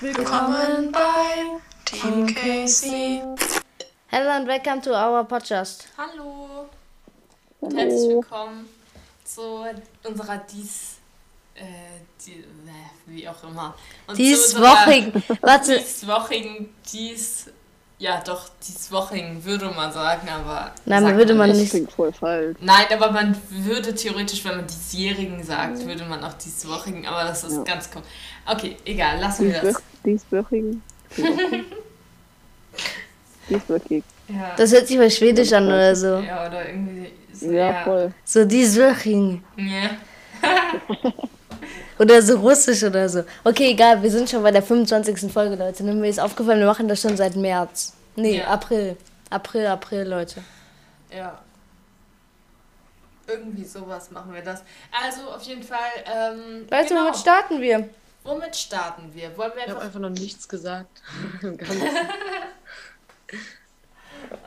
Willkommen bei Team Casey. Hello and welcome to our podcast. Hallo. Und herzlich willkommen zu unserer dies, äh, die, äh, wie auch immer. Und unserer warte, Dieswöchigen, dies, ja doch, dieswöchigen würde man sagen, aber. Nein, sagt würde man nicht. klingt voll falsch. Nein, aber man würde theoretisch, wenn man diesjährigen sagt, würde man auch dieswöchigen, aber das ist Ja. ganz komisch. Okay, egal, lassen wir das. Dieswöchigen. Dieswöchig. Ja. das hört sich mal schwedisch an oder so. ja, oder irgendwie. So, Ja, voll. So dieswöchigen. Ja. Oder so russisch oder so. Okay, egal, wir sind schon bei der 25. Folge, Leute. Ne? Mir ist aufgefallen, wir machen das schon seit März. Nee, Ja. April. April, April, Leute. Ja. Irgendwie sowas machen wir das. Also auf jeden Fall. Ähm, Leute, genau. womit starten wir? Womit starten wir? Wollen wir Ich habe einfach. einfach noch nichts gesagt.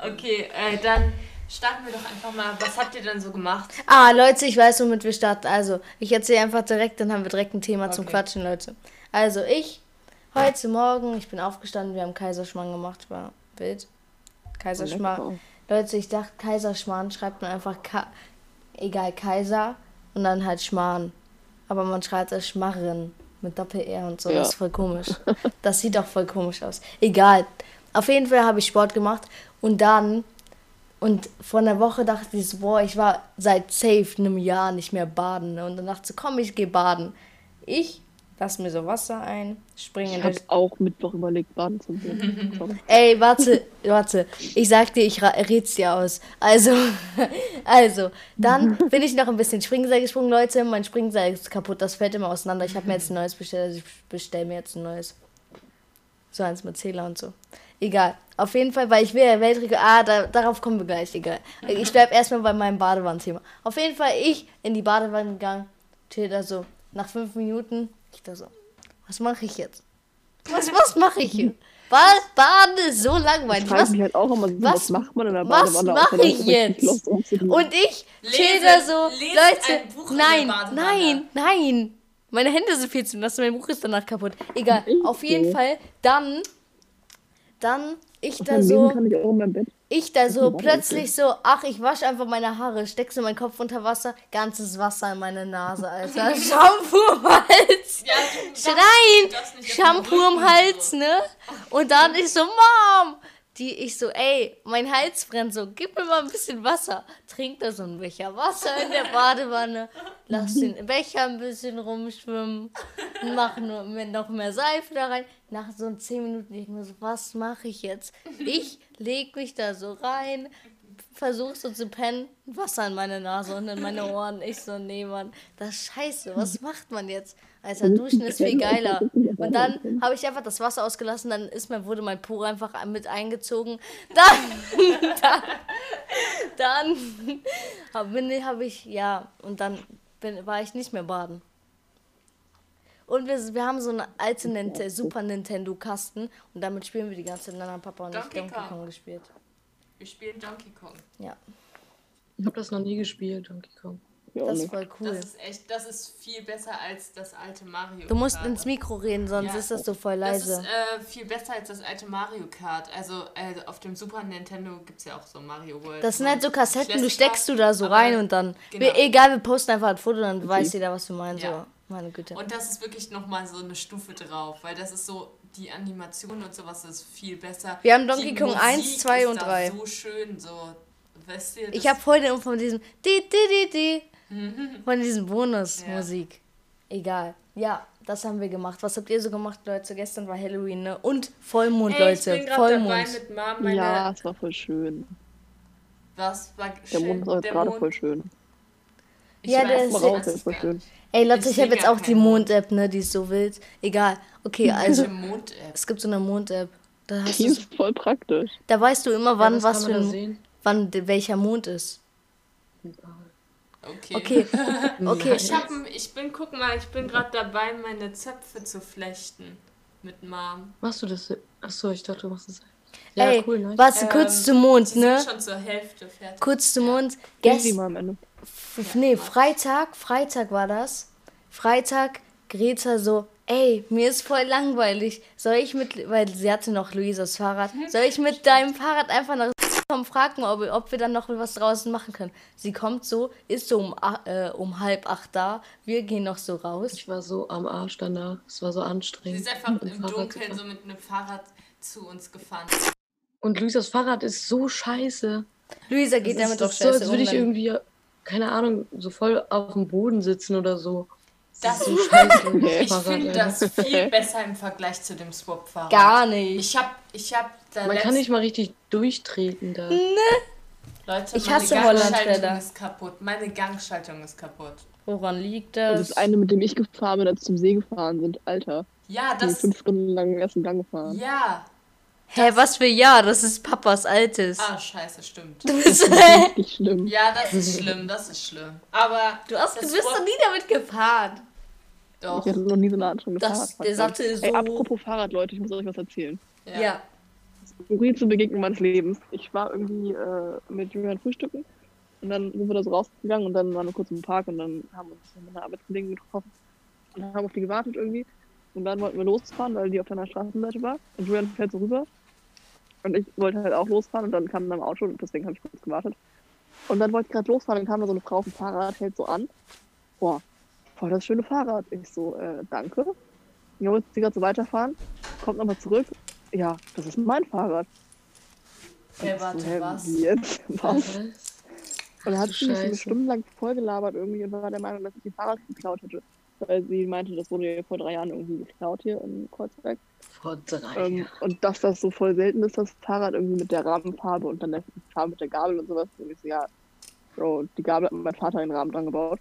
Okay, äh, dann starten wir doch einfach mal. Was habt ihr denn so gemacht? Ah, Leute, ich weiß, womit wir starten. Also, ich erzähle einfach direkt, dann haben wir direkt ein Thema zum Okay. Quatschen, Leute. Also, ich, heute Morgen, ich bin aufgestanden, wir haben Kaiserschmarrn gemacht, war wild. Kaiserschmarrn. Leute, ich dachte, Kaiserschmarrn schreibt man einfach, Ka egal, Kaiser und dann halt Schmarrn. Aber man schreibt es Schmarren mit Doppel-R und so, Ja. das ist voll komisch. Das sieht auch voll komisch aus. Egal. Auf jeden Fall habe ich Sport gemacht und dann, und vor einer Woche dachte ich so, boah, ich war seit safe einem Jahr nicht mehr baden. Ne? Und dann dachte ich so, komm, ich gehe baden. Ich lass mir so Wasser ein, springe in Ich habe auch Mittwoch überlegt, baden zu gehen. Ey, warte, warte. Ich sag dir, ich red's dir aus. Also, also, dann bin ich noch ein bisschen Springseil gesprungen, Leute. Mein Springseil ist kaputt, das fällt immer auseinander. Ich habe mir jetzt ein neues bestellt, also ich bestell mir jetzt ein neues. So eins mit Zähler und so. Egal. Auf jeden Fall, weil ich will ja Weltrekord. Ah, da, darauf kommen wir gleich, egal. Ich bleib erstmal bei meinem Badewannenthema. Auf jeden Fall, ich in die Badewanne gegangen, chill da so. Nach fünf Minuten, ich da so, was mache ich jetzt? Was, was mache ich hier? Bad, Baden ist so langweilig. Ich frage Was, mich halt auch immer, so, was- was, macht man in der was Badewanne? mach außer ich jetzt? Und ich chill da so. lese Leute, nein, nein, nein. Meine Hände sind viel zu nass, mein Buch ist danach kaputt. Egal, auf jeden. Fall. Dann, dann, ich da so. Ich da so plötzlich so, ach, ich wasche einfach meine Haare, steck so meinen Kopf unter Wasser, ganzes Wasser in meine Nase, Alter. Shampoo im Hals. Ja, den Shampoo im Hals, ne? Und dann ich so, Mom! Die, ich so, ey, mein Hals brennt so, gib mir mal ein bisschen Wasser. Trink da so ein Becher Wasser in der Badewanne, lass den Becher ein bisschen rumschwimmen, mach nur noch mehr Seife da rein. Nach so 10 Minuten, ich mir so, was mache ich jetzt? Ich leg mich da so rein, versuch so zu pennen, Wasser in meine Nase und in meine Ohren. Ich so, nee, Mann, das ist scheiße. Was macht man jetzt? Alter, duschen ist viel geiler. Und dann habe ich einfach das Wasser ausgelassen, dann ist mein, wurde mein Po einfach mit eingezogen. Dann, dann, dann habe ich, ja, und dann bin, war ich nicht mehr baden. Und wir, wir haben so eine alte Ninte Super Nintendo Kasten und damit spielen wir die ganze Zeit. Dann haben Papa und ich Donkey Donkey Kong. Kong gespielt. Wir spielen Donkey Kong. Ja, Ich habe das noch nie gespielt, Donkey Kong. Ja, das ist voll cool. Das ist echt, das ist viel besser als das alte Mario. Du musst Kart. ins Mikro reden, sonst Ja. ist das so voll Das leise. ist äh, viel besser als das alte Mario Kart. Also äh, auf dem Super Nintendo gibt es ja auch so Mario World. Das sind halt so Kassetten, du Classic steckst du da so rein und dann. genau. Wir, egal, wir posten einfach ein Foto, dann weiß jeder, was wir meinen. Ja. So, meine Güte. Und das ist wirklich nochmal so eine Stufe drauf, weil das ist so, die Animation und sowas ist viel besser. Wir haben Donkey Die Kong Musik 1, 2 ist und da 3. so schön, so, weißt du, Ich das- habe heute von diesem di, di, di, di, von diesem Bonusmusik. Egal. Ja, das haben wir gemacht. Was habt ihr so gemacht, Leute? Gestern war Halloween, ne? Und Vollmond, Ey, ich Leute. bin gerade dabei Vollmond. mit Mom meine... Ja, es war voll schön. Was war Der schön? Mond ist jetzt Der gerade Mond- voll schön. Ich Ja, der ich ist- raus, der es ist voll schön. Ey, Leute, Ich ich, habe jetzt auch die Mond. Mond-App, ne? Die ist so wild. Egal. Okay, also, Welche Mond-App? es gibt so eine Mond-App. Die ist voll praktisch. da weißt du immer, wann was was für ein, sehen? wann welcher Mond ist. Okay. Okay, okay. Ich, hab, ich bin, guck mal, ich bin gerade dabei, meine Zöpfe zu flechten. Mit Mom. Machst du das? Achso, ich dachte, du machst es. Ja, Ey, cool, ne? was kurz Ähm, zum Mond, ne? sind schon zur Hälfte fertig. Kurz zum Mond. Gest Gest mal am Ende. F- Nee, Freitag, Freitag war das. Freitag, Greta so, ey, mir ist voll langweilig. Soll ich mit, weil sie hatte noch Luisas Fahrrad, soll ich mit deinem Fahrrad einfach nach kommen, fragen, ob, ob wir dann noch was draußen machen können? Sie kommt so, ist so um, äh, um halb acht da, wir gehen noch so raus. Ich war so am Arsch danach. Es war so Sie anstrengend. ist einfach im Dunkeln so mit einem Fahrrad zu uns gefahren. Und Luisas Fahrrad ist so scheiße. Luisa geht Das damit doch so, als scheiße würde ich irgendwie, keine Ahnung, so voll auf dem Boden sitzen oder so. Das- ist so Ich finde das viel besser im Vergleich zu dem Swap-Fahrrad. Gar nicht. Ich hab, ich hab da Man kann nicht mal richtig durchtreten da. Leute, Ich meine hasse Gangschaltung ist kaputt. Meine Gangschaltung ist kaputt. Woran liegt Und das? das eine, mit dem ich gefahren bin, als wir zum See gefahren sind, Alter. Ja, Ich bin das. fünf Stunden lang erst im Gang gefahren. Ja. Hä, was für ja? Das ist Papas altes. Ah, scheiße, stimmt. Du bist, Richtig schlimm. Ja, das ist schlimm, das ist schlimm. Aber. du, hast, du das bist doch nie damit gefahren. Doch. Ich hatte noch nie so eine anstrengende Das- Fahrradfahrt. der Sattel ist Ey, so- apropos Fahrrad, Leute, ich muss euch was erzählen. Ja. Skurrilste Begegnung meines Lebens. Ich war irgendwie äh, mit Julian frühstücken und dann sind wir da so rausgegangen und dann waren wir kurz im Park und dann haben wir uns mit einer Arbeitskollegen getroffen und haben auf die gewartet irgendwie. Und dann wollten wir losfahren, weil die auf der Straßenseite war. Und Julian fährt so rüber. Und ich wollte halt auch losfahren und dann kam dann ein Auto und deswegen habe ich kurz gewartet. Und dann wollte ich gerade losfahren, dann kam da so eine Frau auf dem Fahrrad, hält so an. Boah, voll das schöne Fahrrad. Ich so, äh, danke. Ja, wollte sie gerade so weiterfahren, kommt nochmal zurück. Ja, das ist mein Fahrrad. Hey, Ich so, warte, hä, was? Wie jetzt? Was? Was? Und dann hat sie mich so eine. Stunde lang vollgelabert irgendwie und war der Meinung, dass ich ihr Fahrrad geklaut hätte. Weil sie meinte, das wurde ihr vor drei Jahren irgendwie geklaut hier in Kreuzberg. Vor drei Ähm, Jahren. und dass das so voll selten ist, das Fahrrad irgendwie mit der Rahmenfarbe und dann der Farbe mit der Gabel und sowas. Und ich so, ja, Bro, die Gabel hat mein Vater in den Rahmen dran gebaut.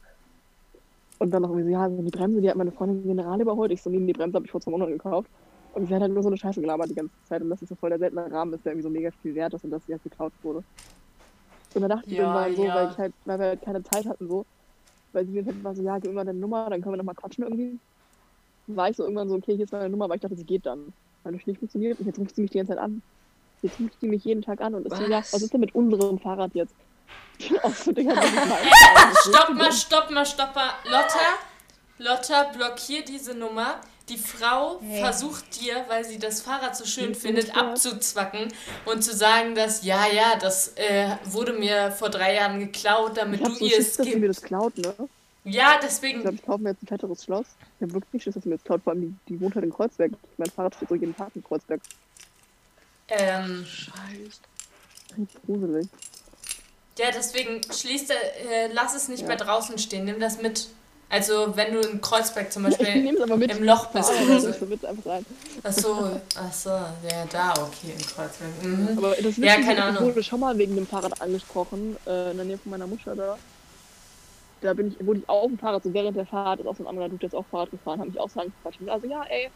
Und dann noch irgendwie so, ja, die Bremse, die hat meine Freundin General überholt. Ich so, nee, die Bremse habe ich vor zwei Monaten gekauft. Und sie hat halt nur so eine Scheiße gelabert die ganze Zeit. Und dass es so voll der seltene Rahmen ist, der irgendwie so mega viel wert ist und dass sie halt geklaut wurde. Und dann dachte ich Ja, irgendwann so, ja. weil ich halt, weil wir halt keine Zeit hatten so, weil sie mir halt war so, ja, gib mir mal deine Nummer, dann können wir nochmal quatschen irgendwie. War ich so irgendwann so, okay, hier ist meine Nummer, weil ich dachte, sie geht dann. Weil das nicht funktioniert und jetzt ruft sie mich die ganze Zeit an. Jetzt ruft sie mich jeden Tag an und ist so, ja, Was? was ist denn mit unserem Fahrrad jetzt? Auch so, das Fahrrad. Stopp mal, stopp mal, stopp mal. Lotta, Lotta, blockier diese Nummer. Die Frau Hey. versucht dir, weil sie das Fahrrad so schön Nicht findet, abzuzwacken und zu sagen, dass, ja, ja, das äh, wurde mir vor drei Jahren geklaut, damit Ich du so ihr Schiss, es dass sie mir gibst. das klaut, ne? Ja, Ich deswegen. glaube, ich kaufe mir jetzt ein fetteres Schloss. Ich habe wirklich Schiss, dass sie mir das klaut. Vor allem, die, die wohnt halt in Kreuzberg. Mein Fahrrad steht so jeden Tag in Kreuzberg. Ähm, Scheiße. Gruselig. Ja, deswegen schließt, äh, lass es nicht Ja. mehr draußen stehen. Nimm das mit. Also, wenn du in Kreuzberg zum Ich Beispiel im Loch bist oder so. Ach so, ach so, ja, da, okay, in Kreuzberg. Mhm. Aber das Ja, keine ist, Ahnung. Ich wurde schon mal wegen dem Fahrrad angesprochen, äh, in der Nähe von meiner Mutter da. Da bin ich, wurde ich auf dem Fahrrad, so während der Fahrt, ist auch so ein anderer Dude jetzt auch Fahrrad gefahren, habe ich auch so angequatscht. Also ja, ey,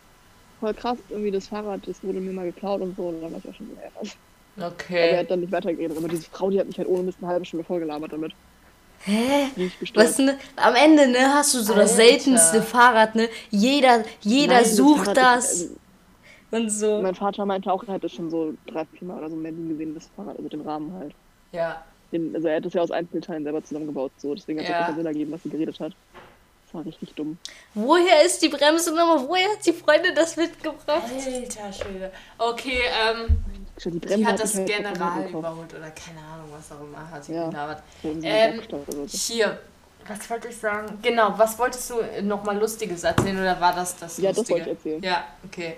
voll krass, irgendwie das Fahrrad, das wurde mir mal geklaut und so. Und dann war ich auch schon so, was. Aber er Okay. hat dann nicht weitergeredet. Aber diese Frau, die hat mich halt ohne Mist eine halbe Stunde vollgelabert damit. Hä? Was ne, am Ende ne, hast du so das Alter. seltenste Fahrrad, ne? Jeder, jeder Nein, sucht Fahrrad das ist- also, und so. Mein Vater meinte auch, er hätte schon so drei, vier Mal oder so in Berlin gesehen, das Fahrrad, also den Rahmen halt. Ja. Den, also er hat das ja aus Einzelteilen selber zusammengebaut, so. Deswegen hat es Ja. auch keinen Sinn ergeben, was sie geredet hat. Das war richtig dumm. Woher ist die Bremse nochmal? Woher hat die Freundin das mitgebracht? Alter Schwede. Okay, ähm, Schon die sie Bremse hat ich das halt General überholt oder keine Ahnung, was auch immer hat sie Ja. gelabert. Ähm. Hier, was wollte ich sagen? Genau, was wolltest du nochmal Lustiges erzählen oder war das das Ja, das Lustige? wollte ich erzählen. Ja, okay.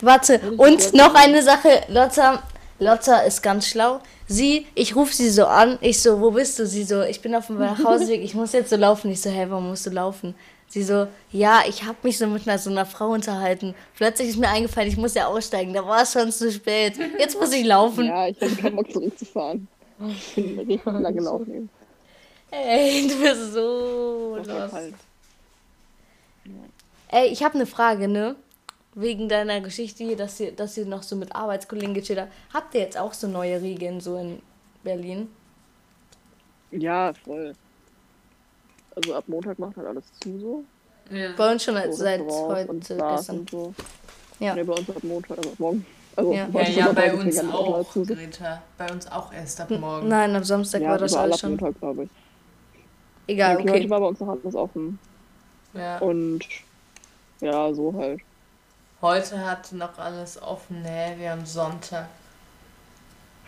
Warte, und noch eine Sache. Lotta, Lotta ist ganz schlau. Sie, ich rufe sie so an. Ich so, wo bist du? Sie so, ich bin auf dem Nachhauseweg. Ich muss jetzt so laufen. Ich so, hä, warum musst du laufen? Sie so, ja, ich habe mich so mit einer, so einer Frau unterhalten. Plötzlich ist mir eingefallen, ich muss ja aussteigen. Da war es schon zu spät. Jetzt muss ich laufen. Ja, ich hatte keinen Bock zurückzufahren. Ich bin richtig lange gelaufen. Ey, du bist so los. Ey, ich habe eine Frage, ne? Wegen deiner Geschichte hier, dass ihr, dass ihr noch so mit Arbeitskollegen gechillt habt. Habt ihr jetzt auch so neue Regeln so in Berlin? Ja, voll. Also ab Montag macht halt alles zu so. Ja. Bei uns schon so seit und heute, gestern. und so. Ja. Nee, bei uns ab Montag, also ab morgen. Also Ja. bei Ja, uns ja, bei aber uns auch, alles zu so. Greta. Bei uns auch erst ab morgen. Nein, am Samstag Ja, war das alles schon. Montag, glaube ich. Egal, okay, okay. Heute war bei uns noch alles offen. Ja. Und Ja, so halt. Heute hat noch alles offen, ne? Wir haben Sonntag.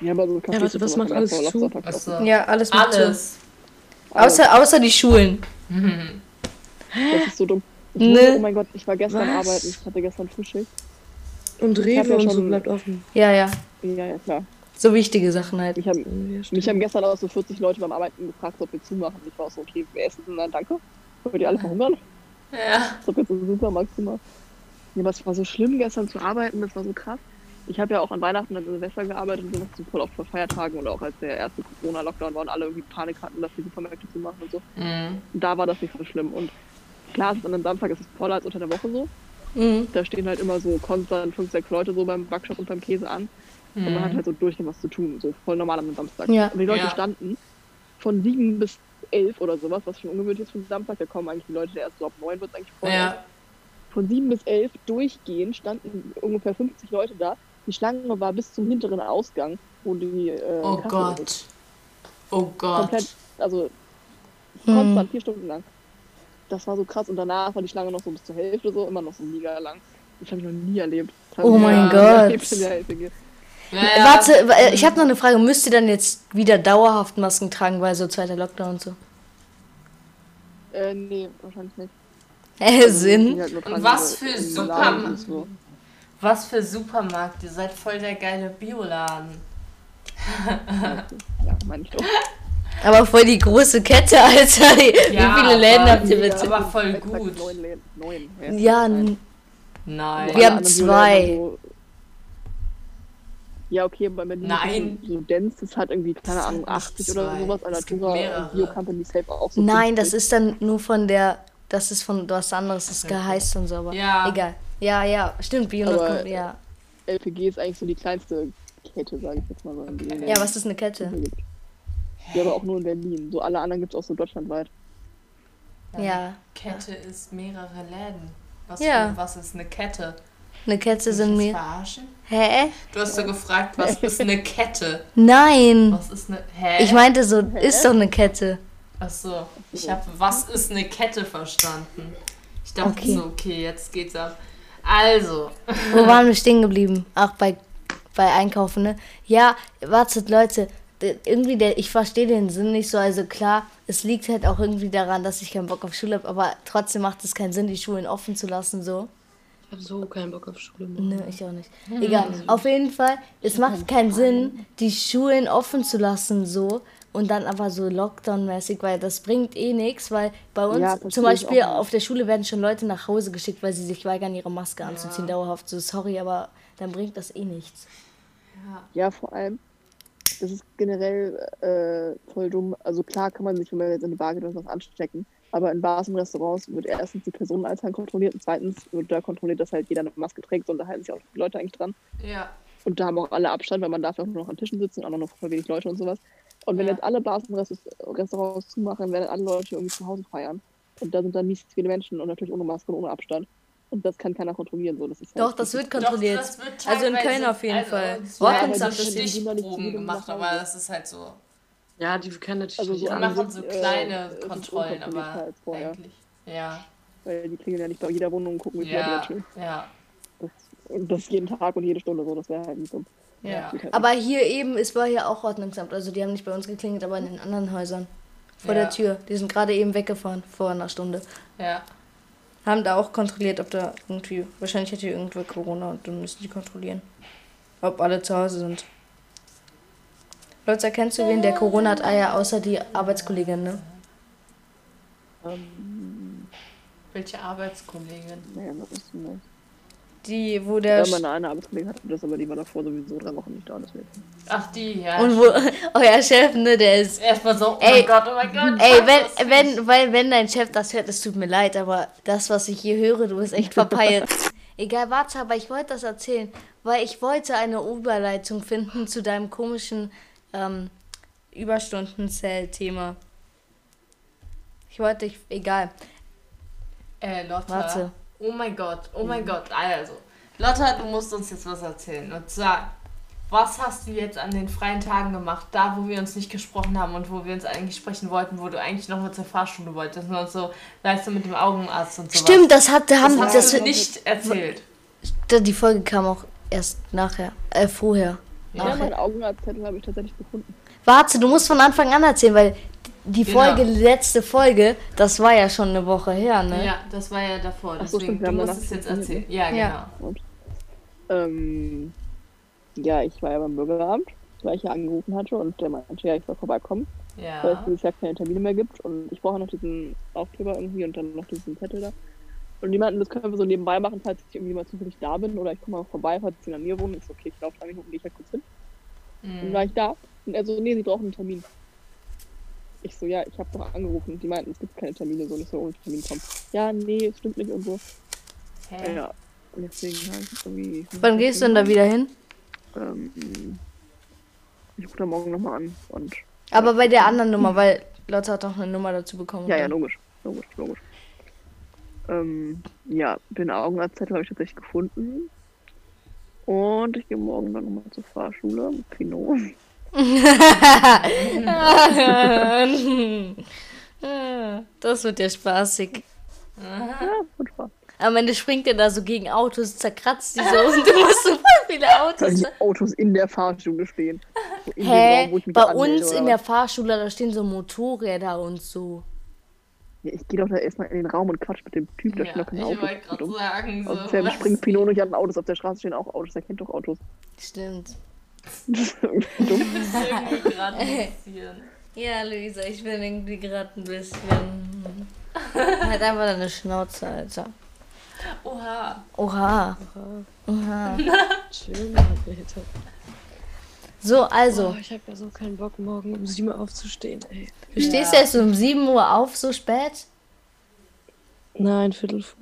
Ja, aber so Cafés warte, sind was macht alles zu? Offen. Ja, alles mit zu. Außer, außer die Schulen. Mhm. Das ist so dumm. Ich Ne. oh mein Gott, ich war gestern Was? arbeiten. Ich hatte gestern Frühschicht. Und hab Rewe ja und so bleibt offen. Ja, ja. Ja, ja, klar. So wichtige Sachen halt. Mich haben, Ja, mich haben gestern auch so 40 Leute beim Arbeiten gefragt, ob wir zumachen. Ich war auch so, okay, wir essen, na danke. Wollt ihr alle verhungern? Ja. Ich hab jetzt einen Supermarkt gemacht. Ja, aber es war so schlimm gestern zu arbeiten, das war so krass. Ich habe ja auch an Weihnachten und Silvester gearbeitet und sowas so voll oft vor Feiertagen und auch als der erste Corona-Lockdown war und alle irgendwie Panik hatten, dass die Supermärkte zumachen und so. Mhm. Da war das nicht so schlimm. Und klar, es ist an einem Samstag ist es voller als unter der Woche so. Mhm. Da stehen halt immer so konstant fünf, sechs Leute so beim Backshop und beim Käse an. Und man hat Mhm. halt so durchgehend was zu tun, so voll normal am Samstag. Ja. Und die Leute Ja. standen von sieben bis elf oder sowas, was schon ungewöhnlich ist für den Samstag. Da kommen eigentlich die Leute erst so ab neun wird eigentlich voll. Ja. Von sieben bis elf durchgehend standen ungefähr 50 Leute da. Die Schlange war bis zum hinteren Ausgang, wo die äh, Oh Kasse Gott. ist. Oh Gott. Komplett, also Hm. konstant vier Stunden lang. Das war so krass und danach war die Schlange noch so bis zur Hälfte so, immer noch so mega lang. Das habe ich noch nie erlebt. Oh ich mein noch nie Gott. erlebt in der Helsinki. Ja, ja. Warte, äh, ich habe noch eine Frage. Müsst ihr dann jetzt wieder dauerhaft Masken tragen, weil so zweiter Lockdown und so? Äh, nee, wahrscheinlich nicht. Äh, Sinn? halt Und was für Super- So. Was für Supermarkt. Ihr seid voll der geile Bioladen. Ja, meine ich doch. Aber voll die große Kette, Alter. Wie viele Läden aber- habt ihr Ja, bitte? aber voll gut. Neun Läden. Neun. Ja, nein. Nein. Wir haben zwei. Ja, okay, bei Berlin Nein. ist so Dance, das hat irgendwie, keine Das Ahnung, sind nicht 80 oder zwei. sowas. Alnatura mehrere. und Bio Company Safe auch so Nein, das 50. ist dann nur von der. Das ist von was anderes, das heißt und so, aber Ja. egal. Ja, ja, stimmt, Bio Aber- ja. LPG ist eigentlich so die kleinste Kette, sage ich jetzt mal so. die Ja, was ist eine Kette? Ja, aber auch nur in Berlin. So alle anderen gibt es auch so deutschlandweit. Ja. Kette ist mehrere Läden. Was, Ja. für, was ist eine Kette? Eine Kette Willst sind du mich mir. verarschen? Hä? Du hast so gefragt, was ist eine Kette? Nein. Was ist eine. Hä? Ich meinte so, ist doch eine Kette. Ach so. Ich habe was ist eine Kette verstanden. Ich dachte Okay. so, okay, jetzt geht's ab. Also. Wo waren wir stehen geblieben? Ach, bei, bei Einkaufen, ne? Ja, wartet, Leute. Irgendwie, der, ich verstehe den Sinn nicht so. Also klar, es liegt halt auch irgendwie daran, dass ich keinen Bock auf Schule habe, aber trotzdem macht es keinen Sinn, die Schulen offen zu lassen, so. Ich habe so keinen Bock auf Schule. Nö, ich auch nicht. Egal. Auf jeden Fall, es macht keinen Sinn, die Schulen offen zu lassen, so. Und dann aber so Lockdown-mäßig, weil das bringt eh nichts, weil bei uns Ja, zum Beispiel auf der Schule werden schon Leute nach Hause geschickt, weil sie sich weigern, ihre Maske anzuziehen, dauerhaft. So, sorry, aber dann bringt das eh nichts. Ja, vor allem, das ist generell äh, voll dumm. Also klar kann man sich, wenn man jetzt in die Bar geht oder was anstecken, aber in Bars und Restaurants wird erstens die Personenanzahl kontrolliert und zweitens wird da kontrolliert, dass halt jeder eine Maske trägt und da halten sich auch die Leute eigentlich dran. Ja. Und da haben auch alle Abstand, weil man darf ja auch nur noch an Tischen sitzen und auch noch voll wenig Leute und sowas. Und wenn Ja. jetzt alle Bars und Rest- Restaurants zumachen, werden alle Leute irgendwie zu Hause feiern. Und da sind dann mies viele Menschen und natürlich ohne Maske und ohne Abstand. Und das kann keiner kontrollieren. So. Das ist halt Doch, das wird Doch, kontrolliert. das wird Also in Köln auf jeden also, Fall. es Ja, doch nicht Stichproben gemacht, nach aber das ist halt so. Ja, die können natürlich Also so machen so äh, kleine es Kontrollen, aber als vorher. eigentlich. Ja, Weil die klingeln ja nicht bei jeder Wohnung und gucken, wie viele ja, chillen. ja, Das, und das jeden Tag und jede Stunde so. Das wäre halt nicht dumm. Ja. Aber hier eben, es war hier auch Ordnungsamt. Also die haben nicht bei uns geklingelt, aber in den anderen Häusern. Vor Ja. der Tür. Die sind gerade eben weggefahren, vor einer Stunde. ja. Haben da auch kontrolliert, ob da irgendwie. Wahrscheinlich hat hier irgendwer Corona und dann müssen die kontrollieren. Ob alle zu Hause sind. Leute, kennst du wen, der Corona hat? Ah ja, außer die Arbeitskollegin, ne? Ähm, Welche Arbeitskollegin? naja, das ist nicht. Die, wo der. Ja, meine eine Arbeitskollegin hatte das, aber die war davor sowieso drei Wochen nicht da. Deswegen. Ach, die, ja. und wo euer Chef, ne, der ist. Erstmal so, oh Ey, mein Gott, oh mein Gott. Ey, wenn, wenn, weil, wenn dein Chef das hört, es tut mir leid, aber das, was ich hier höre, du bist echt verpeilt. Egal, warte, aber ich wollte das erzählen, weil ich wollte eine Überleitung finden zu deinem komischen ähm, Überstundenzell-Thema. Ich wollte, ich, egal. Äh, Lotta. Warte. Oh mein Gott, oh mein Gott. Also, Lotta, du musst uns jetzt was erzählen. Und zwar was hast du jetzt an den freien Tagen gemacht? Da, wo wir uns nicht gesprochen haben und wo wir uns eigentlich sprechen wollten, wo du eigentlich noch mal zur Fahrschule wolltest und so, weißt du, mit dem Augenarzt und so. Stimmt, das hat, da haben das das, hast du nicht erzählt. die Folge kam auch erst nachher, äh, vorher. Ja, Nachher. meinen Augenarztzettel habe ich tatsächlich gefunden. Warte, du musst von Anfang an erzählen, weil die Genau. Folge, die letzte Folge, das war ja schon eine Woche her, ne? Ja, das war ja davor. Ach so, Deswegen, stimmt, du musst es jetzt erzählen. Ja, Ja. genau. Ähm, ja, ich war ja beim Bürgeramt, weil ich ja angerufen hatte und der meinte, ja, ich soll vorbeikommen, weil es Ja. dieses Jahr keine Termine mehr gibt und ich brauche noch diesen Aufkleber irgendwie und dann noch diesen Zettel da. Und die meinten, das können wir so nebenbei machen, falls ich irgendwie mal zufällig da bin oder ich komme mal vorbei, falls sie in der Nähe wohnen. Ich so, okay, ich laufe drei Minuten, gehe ich halt kurz hin. Dann Mhm. war ich da und er so, nee, sie brauchen einen Termin. Ich so, ja, ich habe doch angerufen. Die meinten, es gibt keine Termine, so nicht so ohne Termin kommen. Ja, nee, es stimmt nicht und so. Hä? Ja, und deswegen habe ich irgendwie. Wann gehst du denn da wieder hin? Ähm, ich rufe da morgen nochmal an und. Aber bei der anderen Nummer, weil Lotte hat doch eine Nummer dazu bekommen. Ja, ja, logisch. Logisch, logisch. Ähm, ja, den Augenarztzettel habe ich tatsächlich gefunden. Und ich gehe morgen dann nochmal zur Fahrschule mit Pinot. das wird ja spaßig. Ja, Spaß. Am Ende springt er da so gegen Autos, zerkratzt die so und du musst so voll viele Autos. die Autos in der Fahrschule stehen. So Hä? Raum, Bei anmelde, uns in was? der Fahrschule, da stehen so Motorräder und so. Ja, ich gehe doch da erstmal in den Raum und quatsch mit dem Typ, da Ja, stehen doch keine ich wollte gerade Und sagen, so. Außerdem springt Pinot nicht an Autos. Auf der Straße stehen auch Autos. Er kennt doch Autos. Stimmt. Das ist irgendwie dumm. Gerade passieren. Ja, Luisa, ich bin irgendwie gerade ein bisschen. halt einfach deine Schnauze, Alter. Oha. Oha. Oha. Schön, Alter. So, also, Oh, ich habe ja so keinen Bock, morgen um 7 Uhr aufzustehen, ey. du stehst Ja. erst um 7 Uhr auf, so spät? Nein, Viertel vor.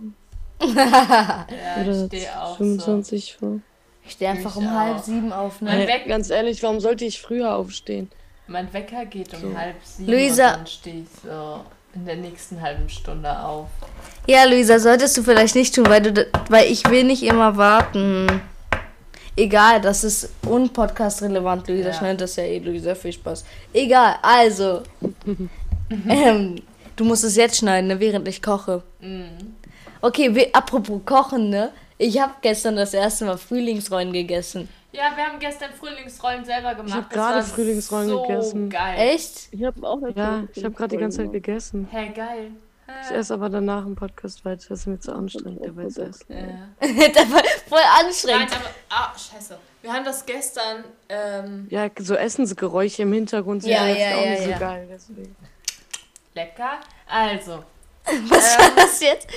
Ja, Oder ich stehe auch 25 vor. Ich stehe einfach Ich um auch. halb sieben auf, Mein ne? Weck- Ganz ehrlich, warum sollte ich früher aufstehen? Mein Wecker geht um So. halb sieben Luisa. und dann stehe ich so in der nächsten halben Stunde auf. Ja, Luisa, solltest du vielleicht nicht tun, weil du, weil ich will nicht immer warten. Egal, das ist unpodcast relevant, Luisa. Ja. Schneidet das ja eh, Luisa. Viel Spaß. Egal, also. ähm, du musst es jetzt schneiden, ne, während ich koche. Mhm. Okay, apropos Kochen, ne? Ich habe gestern das erste Mal Frühlingsrollen gegessen. Ja, wir haben gestern Frühlingsrollen selber gemacht. hab Das gerade Frühlingsrollen so gegessen. Geil. Echt? Ich habe auch Ja, ich habe gerade die ganze Zeit gegessen. Hä, geil. Ich esse aber danach im Podcast weiter. Das ist mir zu anstrengend, dabei zu essen. Ja. das war voll Nein, anstrengend. aber. Ah, scheiße. Wir haben das gestern. Ähm, Ja, so Essensgeräusche im Hintergrund sind Ja, jetzt ja, auch ja, nicht ja. so geil. Deswegen. lecker. Also, Was war das jetzt?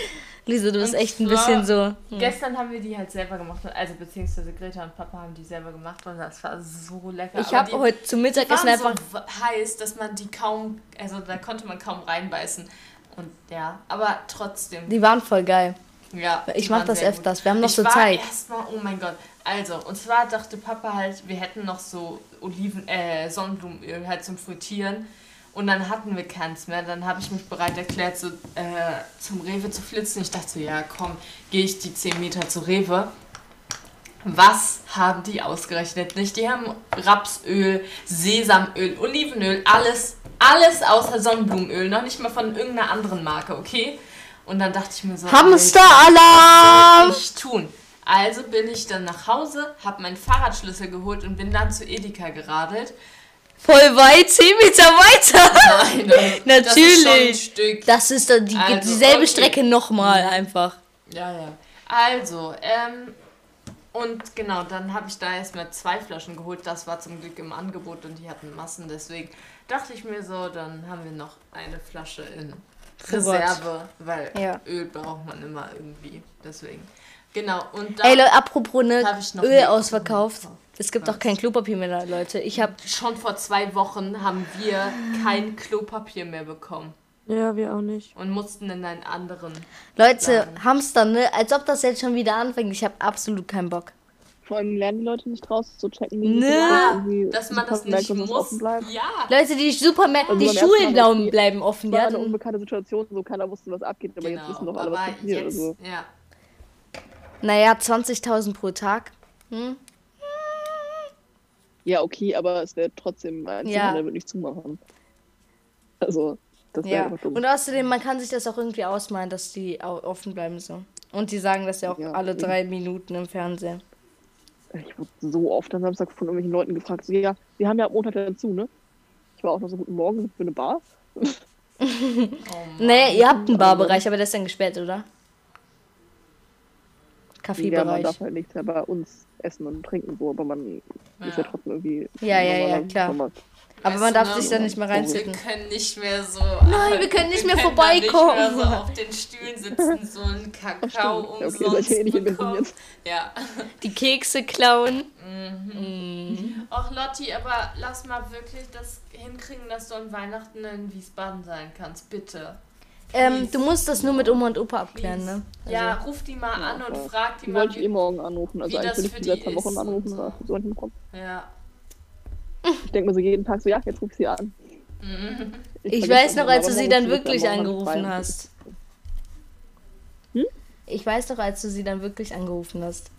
Luisa, du bist Und echt ein bisschen so. hm. gestern haben wir die halt selber gemacht. Also, beziehungsweise Greta und Papa haben die selber gemacht und das war so lecker. Ich habe heute zum Mittagessen waren so einfach. w- heiß, dass man die kaum, also da konnte man kaum reinbeißen. Und ja, aber trotzdem. Die waren voll geil. Ja, Ich die mach waren das gut. öfters. Wir haben noch ich so war Zeit. Erstmal, oh mein Gott. Also, und zwar dachte Papa halt, wir hätten noch so Oliven, äh, Sonnenblumenöl halt zum Frittieren. Und dann hatten wir keins mehr. Dann habe ich mich bereit erklärt, so, äh, zum Rewe zu flitzen. Ich dachte so, ja komm, gehe ich die 10 Meter zu Rewe. Was haben die ausgerechnet nicht? Die haben Rapsöl, Sesamöl, Olivenöl, alles, alles außer Sonnenblumenöl. Noch nicht mal von irgendeiner anderen Marke, okay? Und dann dachte ich mir so, Hamsteralarm! was soll ich tun? Also bin ich dann nach Hause, habe meinen Fahrradschlüssel geholt und bin dann zu Edeka geradelt. Voll weit, 10 Meter weiter. Nein, das ist schon ein Natürlich. Stück. Das ist dann die, Also, dieselbe okay. Strecke nochmal einfach. Ja, ja. Also, ähm, und genau, dann habe ich da erstmal zwei Flaschen geholt. Das war zum Glück im Angebot und die hatten Massen. Deswegen dachte ich mir so, dann haben wir noch eine Flasche in. Reserve, weil Ja. Öl braucht man immer irgendwie. Deswegen. Genau, und Ey, dann Leute, apropos ne, Hab ich noch Öl ausverkauft. Es gibt auch kein Klopapier mehr, da, Leute. Ich habe schon vor zwei Wochen haben wir kein Klopapier mehr bekommen Ja, wir auch nicht. und mussten in einen anderen. Leute, Laden. Hamster, ne? Als ob das jetzt schon wieder anfängt. Ich habe absolut keinen Bock. Vor allem lernen die Leute nicht raus zu checken, wie Ne. Dass man das nicht muss. Ja. Leute, die Supermärkte, Also die Schulen bleiben, bleiben offen. war Ja, eine unbekannte Situation, so keiner wusste, was abgeht, aber jetzt wissen doch alle, was passiert. jetzt, Also, ja. naja, 20.000 pro Tag. Hm? Ja, okay, aber es wäre trotzdem ein Ja. Zimmer, der wird nicht zumachen. Also, das wäre Ja. einfach dumm. Und außerdem, man kann sich das auch irgendwie ausmalen, dass die offen bleiben so. Und die sagen das ja auch Ja, alle eben. drei Minuten im Fernsehen. Ich wurde so oft am Samstag von irgendwelchen Leuten gefragt, so, ja, wir haben ja am Montag dazu, ne? Ich war auch noch so, guten Morgen, wir eine Bar? Oh. Nee, ihr habt einen Barbereich, aber der ist dann gesperrt, oder? Ja, man Kaffeebereich. darf halt nichts mehr bei uns essen und trinken, so, aber man ist ja Ja. trotzdem irgendwie. Ja, ja, ja, klar. Sommer. Aber Weißt man darf sich da nicht mehr Wir reinziehen. können nicht mehr so. Nein, wir können nicht mehr können vorbeikommen. Nicht mehr so auf den Stühlen sitzen, so ein Ach, Kakao. Ja, umsonst okay, eh nicht bekommen. Ja. Die Kekse klauen. Mhm. Mhm. Och Lotti, aber lass mal wirklich das hinkriegen, dass du an Weihnachten in Wiesbaden sein kannst, bitte. Ähm, du musst das nur mit Oma und Opa abklären, Please. ne? Ja, ruf die mal Ja, an und klar. frag die Die mal, wollte ich eh morgen anrufen. Also wie eigentlich will ich die seit ist Wochen und anrufen, so. so nicht bekommen. Ja. Ich denke mir so jeden Tag so, ja, jetzt ruf ich sie an. Mhm. Ich vergesse weiß noch, als du sie dann wirklich ja angerufen hast. Hm? Ich weiß noch, als du sie dann wirklich angerufen hast.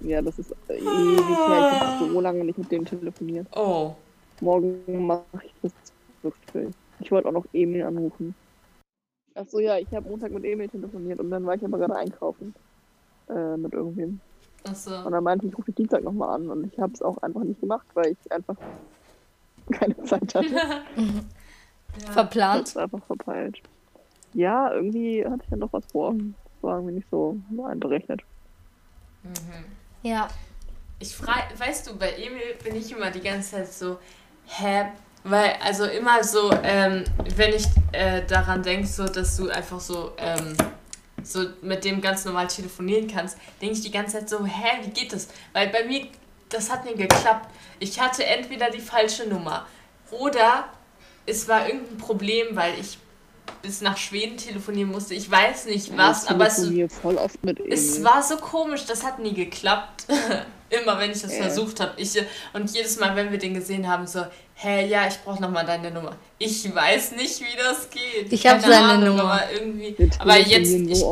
Ja, das ist äh, ewig her. Ich habe so lange nicht mit dem telefoniert. Oh. Morgen mache ich das wirklich. Ich wollte auch noch Emil anrufen. Ach so, ja, ich habe Montag mit Emil telefoniert und dann war ich aber gerade einkaufen. Äh, mit irgendwem. Achso. Und dann meinte ich, ich rufe Dienstag nochmal an. Und ich habe es auch einfach nicht gemacht, weil ich einfach keine Zeit hatte. Ich Ja. Verplant. hab's einfach verpeilt. Ja, irgendwie hatte ich dann noch was vor. Das war irgendwie nicht so einberechnet. Mhm. Ja. Ich frage, weißt du, bei Emil bin ich immer die ganze Zeit so, hä? Weil, also immer so, ähm, wenn ich äh, daran denke, so, dass du einfach so, ähm, so mit dem ganz normal telefonieren kannst, denke ich die ganze Zeit so, hä, wie geht das? Weil bei mir, das hat nie geklappt. Ich hatte entweder die falsche Nummer oder es war irgendein Problem, weil ich bis nach Schweden telefonieren musste. Ich weiß nicht was, ich aber es, telefoniere voll oft mit Emil. es war so komisch, das hat nie geklappt. Immer wenn ich das Ja. versucht habe. Ich, und jedes Mal, wenn wir den gesehen haben, so, hä, ja, ich brauche nochmal deine Nummer. Ich weiß nicht, wie das geht. Ich hab Keine seine Ahnung, Nummer. Aber irgendwie. Aber jetzt, ich,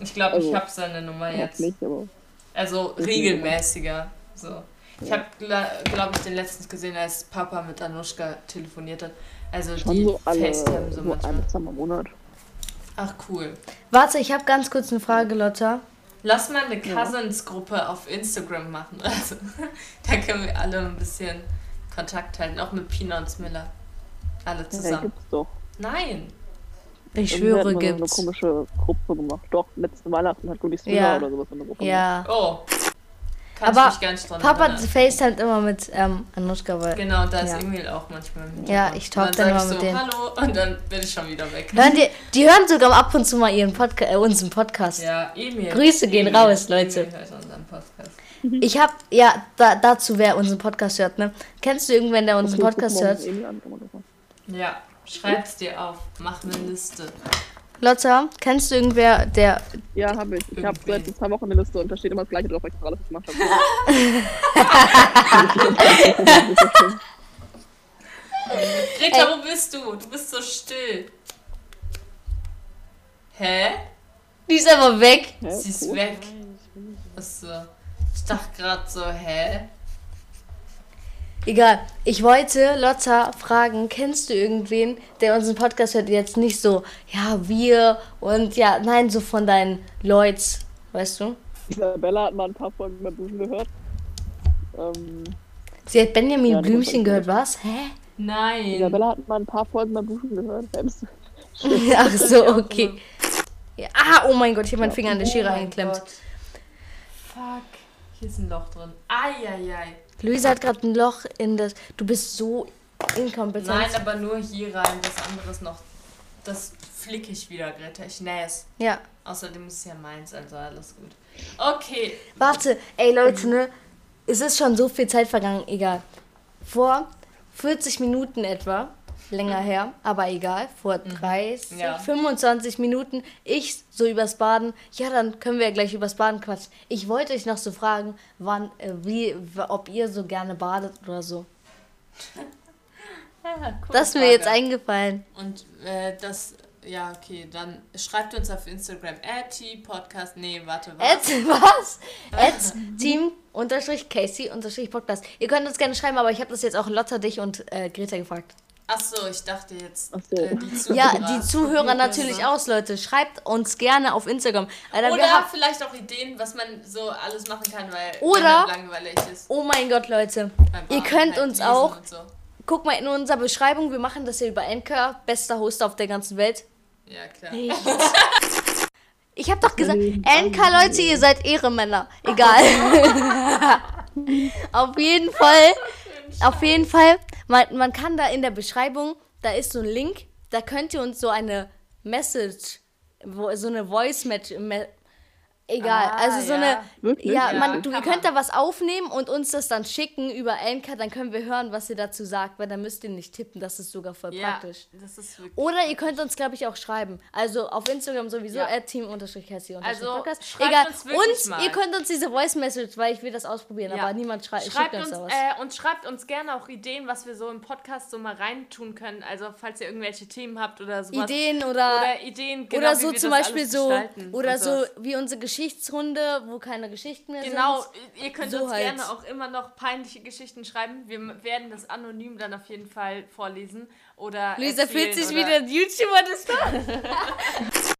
ich glaube, ich Also, habe seine Nummer Jetzt nicht, aber Also regelmäßiger. So. Ich Ja. habe, glaube ich, den letztens gesehen, als Papa mit Anushka telefoniert hat. Also schon die so alle FaceTime so so manchmal. zweimal im Monat. Ach cool. Warte, ich habe ganz kurz eine Frage, Lotta. Lass mal eine Ja. Cousins-Gruppe auf Instagram machen. Also, da können wir alle ein bisschen Kontakt halten, auch mit Pina und Smiller. Alle Ja, zusammen. gibt's doch. Nein. Ich Irgendwie schwöre, man so eine gibt's. komische Gruppe gemacht. Doch, letzte Weihnachten hat Gudi Spiller Ja. oder sowas in der Gruppe Ja. Oh. Kann Aber ich mich gar nicht dran Papa erinnern. FaceTimet immer mit ähm, Anushka, weil. Genau, da ist Ja. Emil auch manchmal mit. Ja, ich talk Und dann sag immer ich mit so, denen. Hallo und dann bin ich schon wieder weg. Hören die, die hören sogar ab und zu mal ihren Podca äh, unseren Podcast. Ja, Emil. Grüße gehen Emil. raus, Leute. Emil hört unseren Podcast. Ich hab, ja, da, dazu, wer unseren Podcast hört, ne? Kennst du irgendwen, der unseren Okay, Podcast hört? Ja, schreib's dir auf. Mach eine Liste. Lotta, kennst du irgendwer, der. Ja, habe ich. Ich habe seit zwei Wochen eine Liste und da steht immer das gleiche drauf, weil ich gerade alles gemacht habe. Greta, wo bist du? Du bist so still. Hä? Die ist einfach weg. Hä? Sie ist weg. Achso. Ich dachte gerade so, hä? Egal. Ich wollte Lotta fragen, kennst du irgendwen, der unseren Podcast hört, jetzt nicht so, ja, wir und ja, nein, so von deinen Leuts, weißt du? Isabella hat mal ein paar Folgen bei Busen gehört. Ähm, Sie hat Benjamin Ja, Blümchen gehört, was? Hä? Nein. Isabella hat mal ein paar Folgen bei Busen gehört. Selbst. Ach so, okay. Ja, ah, oh mein Gott, ich habe meinen Finger an der Oh Schere mein eingeklemmt. Fuck. Hier ist ein Loch drin. Eieiei. Luisa hat gerade ein Loch in das. Du bist so inkompetent. Nein, aber nur hier rein. Das andere ist noch. Das flick ich wieder, Greta. Ich näh's. Ja. Außerdem ist es ja meins, also alles gut. Okay. Warte, ey Leute, ne? Es ist schon so viel Zeit vergangen, egal. Vor 40 Minuten etwa, länger her, aber egal, vor 30, Mhm. Ja. 25 Minuten, ich so übers Baden. Ja, dann können wir ja gleich übers Baden quatschen. Ich wollte euch noch so fragen, wann, äh, wie, ob ihr so gerne badet oder so. Ja, Das ist mir Frage. jetzt eingefallen. Und äh, das. Ja, okay, dann schreibt uns auf Instagram. At Podcast. Nee, warte, was? Ed, was? Ed Team unterstrich Casey unterstrich Podcast. Ihr könnt uns gerne schreiben, aber ich habe das jetzt auch Lotta, dich und äh, Greta gefragt. Achso, ich dachte jetzt Ach so. äh, die Zuhörer. Ja, die Zuhörer natürlich auch, Leute. Schreibt uns gerne auf Instagram. Alter, wir Oder haben, vielleicht auch Ideen, was man so alles machen kann, weil Oder- man langweilig ist. oh mein Gott, Leute. beim Ihr könnt halt uns auch, So. guck mal in unserer Beschreibung, wir machen das hier über Anchor, bester Host auf der ganzen Welt. Ja, klar. Ich habe doch gesagt, Anchor, Leute, ihr seid Ehrenmänner. Egal. auf jeden Fall, auf jeden Fall, man, man kann da in der Beschreibung, da ist so ein Link, da könnt ihr uns so eine Message, so eine Voice Match, egal, Ah, also so ja. eine, Wirklich? ja, Ja, man, du, ihr könnt da was aufnehmen und uns das dann schicken über Anchor, dann können wir hören, was ihr dazu sagt, weil dann müsst ihr nicht tippen, das ist sogar voll Ja, praktisch. das ist wirklich. Oder ihr könnt uns, glaube ich, auch schreiben. Also auf Instagram sowieso, Ja. at team Also, podcast schreibt Egal. uns wirklich und mal. ihr könnt uns diese Voice Message, weil ich will das ausprobieren, Ja. aber niemand schrei Schreibt uns uns, da was. äh, und schreibt uns gerne auch Ideen, was wir so im Podcast so mal reintun können. Also falls ihr irgendwelche Themen habt oder sowas. Ideen oder, Oder Ideen, genau, oder wie so wir zum das Beispiel so, gestalten oder so wie unsere Geschichtsrunde, wo keine Geschichten mehr Genau, sind. ihr könnt So uns halt. gerne auch immer noch peinliche Geschichten schreiben. Wir werden das anonym dann auf jeden Fall vorlesen. Oder Luisa fühlt sich wieder ein YouTuber des Tages.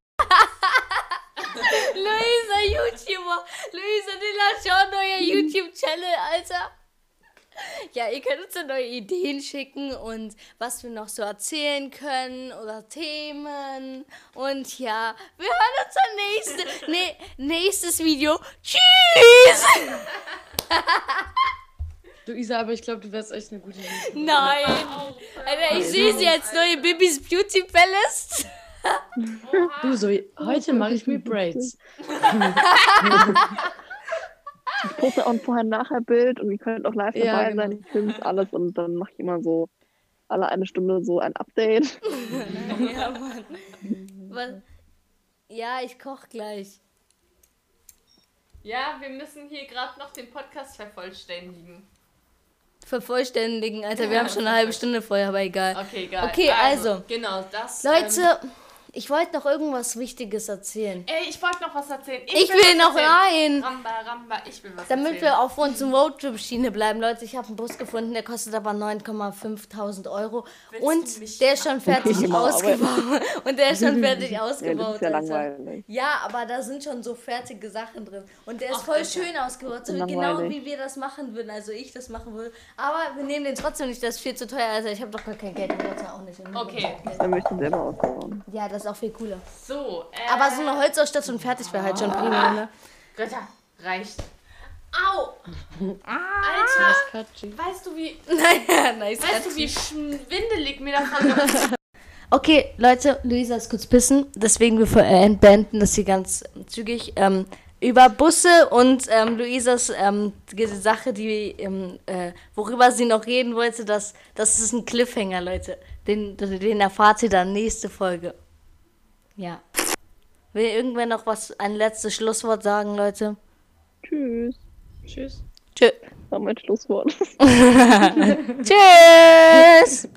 Luisa, YouTuber. Luisa, die schon neuer YouTube-Channel, Alter. Ja, ihr könnt uns so neue Ideen schicken und was wir noch so erzählen können oder Themen. Und ja, wir hören uns dann nächste, nee, nächstes Video. Tschüss! Du Isa, aber ich glaube, du wärst echt eine gute YouTuberin. Nein! Alter, ich sehe sie als neue Bibis Beauty Palace. Du, so, heute mache ich mir Braids. Ich poste auch ein Vorher-Nachher-Bild und ihr könnt auch live Ja, dabei genau. sein. Ich filme alles und dann mache ich immer so alle eine Stunde so ein Update. Ja, Mann. Was? Ja, ich koch gleich. Ja, wir müssen hier gerade noch den Podcast vervollständigen. Vervollständigen, Alter. Wir Ja, haben schon eine halbe Stunde vorher, aber egal. Okay, egal. Okay, also. Genau, das. Leute, ich wollte noch irgendwas Wichtiges erzählen. Ey, ich wollte noch was erzählen. Ich will was noch erzählen. rein. Ramba, Ramba, ich will was Damit erzählen. wir auf unserem Roadtrip-Schiene bleiben, Leute, ich habe einen Bus gefunden, der kostet aber 9,500 Euro. Willst und der ist schon fertig Okay, ausgebaut. Und der ist schon fertig Ja, das ausgebaut. ist ja langweilig. Ja, aber da sind schon so fertige Sachen drin. Und der ist Ach, voll Alter. schön ausgebaut, so genau wie wir das machen würden, also ich das machen würde. Aber wir nehmen den trotzdem nicht, das ist viel zu teuer. Also ich habe doch gar kein Geld, Lotte auch nicht. Okay. Dann möchte ich selber ausbauen. Ja, das ist auch viel cooler. So, äh, Aber so eine Holzausstattung fertig wäre halt schon prima, ne? Götter, reicht. Au! Alter, Katschi. weißt du wie, Naja, nice. weißt du wie schwindelig mir davon wird? Okay, Leute, Luisa ist kurz pissen, deswegen wir äh, entbeenden das hier ganz zügig. Ähm, über Busse und ähm, Luisas ähm, die Sache, die, ähm, äh, worüber sie noch reden wollte, das, das ist ein Cliffhanger, Leute. Den, den erfahrt ihr dann nächste Folge. Ja. Will irgendwer noch was, ein letztes Schlusswort sagen, Leute? Tschüss. Tschüss. Tschö. Das war mein Schlusswort. Tschüss!